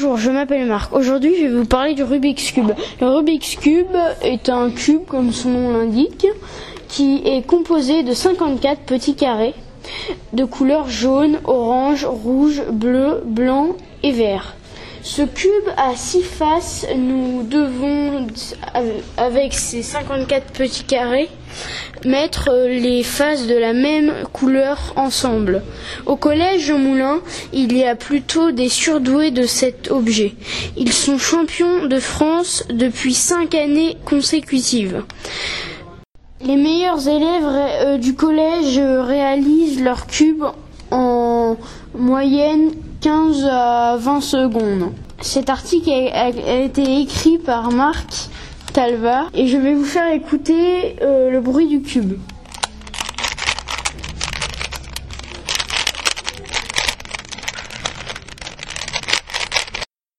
Bonjour, je m'appelle Marc. Aujourd'hui, je vais vous parler du Rubik's Cube. Le Rubik's Cube est un cube, comme son nom l'indique, qui est composé de 54 petits carrés de couleurs jaune, orange, rouge, bleu, blanc et vert. Ce cube a six faces. Nous devons, avec ces 54 petits carrés, mettre les faces de la même couleur ensemble. Au collège Moulin, il y a plutôt des surdoués de cet objet. Ils sont champions de France depuis cinq années consécutives. Les meilleurs élèves euh, du collège réalisent leur cube en moyenne 15 à 20 secondes. Cet article a, été écrit par Marc Talva et je vais vous faire écouter euh, le bruit du cube.